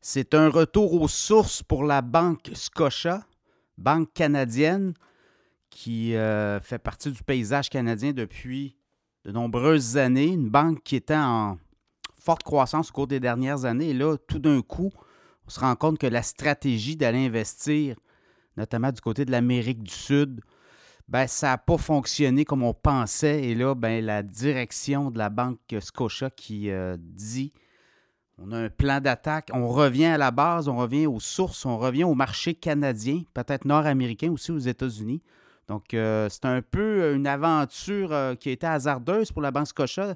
C'est un retour aux sources pour la banque Scotia, banque canadienne, qui euh, fait partie du paysage canadien depuis de nombreuses années. Une banque qui était en forte croissance au cours des dernières années. Et là, tout d'un coup, on se rend compte que la stratégie d'aller investir, notamment du côté de l'Amérique du Sud, ben, ça n'a pas fonctionné comme on pensait. Et là, ben, la direction de la banque Scotia qui euh, dit on a un plan d'attaque, on revient à la base, on revient aux sources, on revient au marché canadien, peut-être nord-américain aussi aux États-Unis. Donc, euh, c'est un peu une aventure euh, qui a été hasardeuse pour la Banque Scotia.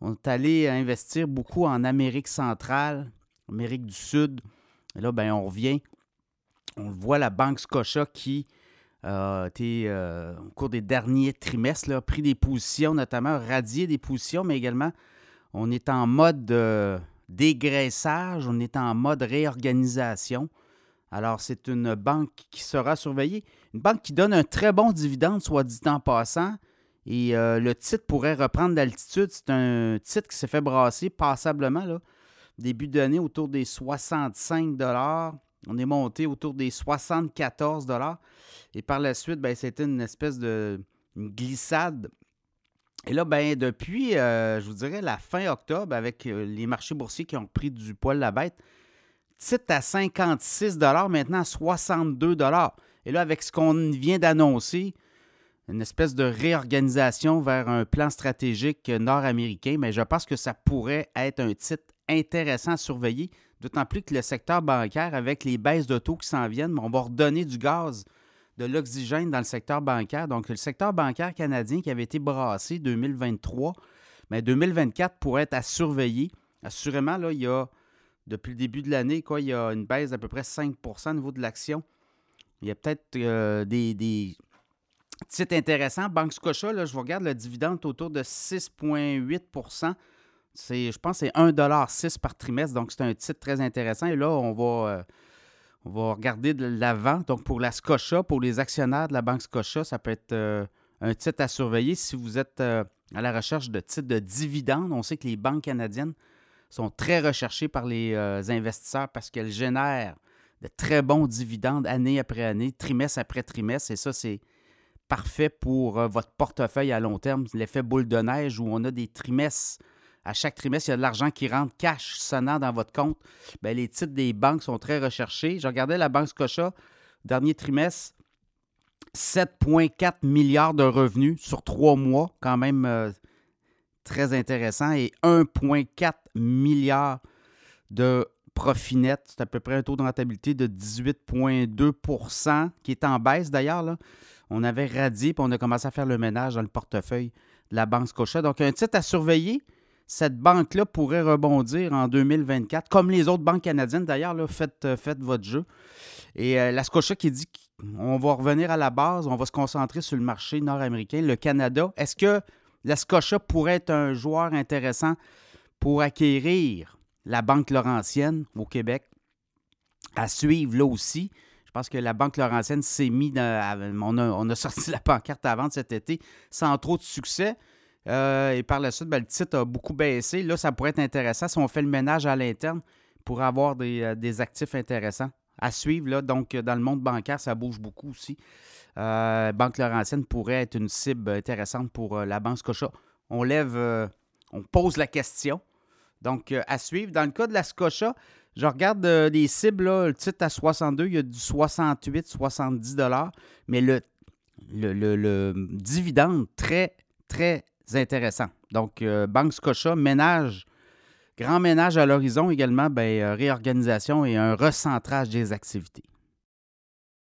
On est allé investir beaucoup en Amérique centrale, Amérique du Sud. Et là, ben, on revient. On voit la Banque Scotia qui a été, euh, au cours des derniers trimestres, a pris des positions, notamment radié des positions, mais également, on est en mode dégraissage, on est en mode réorganisation. Alors, c'est une banque qui sera surveillée. Une banque qui donne un très bon dividende, soit dit en passant. Et euh, le titre pourrait reprendre d'altitude. C'est un titre qui s'est fait brasser passablement. Là. Début d'année, autour des 65 On est monté autour des 74 Et par la suite, ben, c'était une espèce de glissade. Et là, ben, depuis, euh, je vous dirais, la fin octobre, avec euh, les marchés boursiers qui ont pris du poil la bête, titre à 56 maintenant à 62 Et là, avec ce qu'on vient d'annoncer, une espèce de réorganisation vers un plan stratégique nord-américain, mais je pense que ça pourrait être un titre intéressant à surveiller, d'autant plus que le secteur bancaire, avec les baisses de taux qui s'en viennent, on va redonner du gaz, de l'oxygène dans le secteur bancaire. Donc, le secteur bancaire canadien qui avait été brassé 2023, mais 2024 pourrait être à surveiller. Assurément, là, il y a depuis le début de l'année, quoi, il y a une baisse d'à peu près 5 au niveau de l'action. Il y a peut-être euh, des, titres intéressants. Banque Scotia, là, je vous regarde le dividende autour de 6,8 c'est, je pense que c'est 1,6 par trimestre, donc c'est un titre très intéressant. Et là, on va, euh, on va regarder de l'avant. Donc, pour la Scotia, pour les actionnaires de la Banque Scotia, ça peut être euh, un titre à surveiller si vous êtes à la recherche de titres de dividendes. On sait que les banques canadiennes sont très recherchées par les euh, investisseurs parce qu'elles génèrent de très bons dividendes année après année, trimestre après trimestre. Et ça, c'est parfait pour euh, votre portefeuille à long terme. L'effet boule de neige où on a des trimestres. À chaque trimestre, il y a de l'argent qui rentre cash sonnant dans votre compte. Bien, les titres des banques sont très recherchés. Je regardais la Banque Scotia, dernier trimestre, 7,4 milliards de revenus sur trois mois, quand même euh, très intéressant, et 1,4 milliard de profit net. C'est à peu près un taux de rentabilité de 18,2% qui est en baisse d'ailleurs. On avait radié, puis on a commencé à faire le ménage dans le portefeuille de la Banque Scotia. Donc, un titre à surveiller. Cette banque-là pourrait rebondir en 2024, comme les autres banques canadiennes d'ailleurs. Faites, euh, faites votre jeu. Et euh, la Scotia qui dit qu'on va revenir à la base, on va se concentrer sur le marché nord-américain, le Canada. Est-ce que la Scotia pourrait être un joueur intéressant pour acquérir la Banque Laurentienne au Québec, à suivre là aussi. Je pense que la Banque Laurentienne s'est mis dans, on, a, sorti la pancarte à vente cet été sans trop de succès. Euh, et par la suite, ben, le titre a beaucoup baissé. Là, ça pourrait être intéressant si on fait le ménage à l'interne pour avoir des, euh, actifs intéressants à suivre. Là. Donc, dans le monde bancaire, ça bouge beaucoup aussi. Euh, Banque Laurentienne pourrait être une cible intéressante pour la Banque Scotia. On lève, on pose la question. Donc, euh, à suivre. Dans le cas de la Scotia, je regarde euh, les cibles, le titre à 62, il y a du 68, 70 mais le, le, dividende, très, très intéressant. Donc, euh, Banque Scotia, ménage, grand ménage à l'horizon également, ben, réorganisation et un recentrage des activités.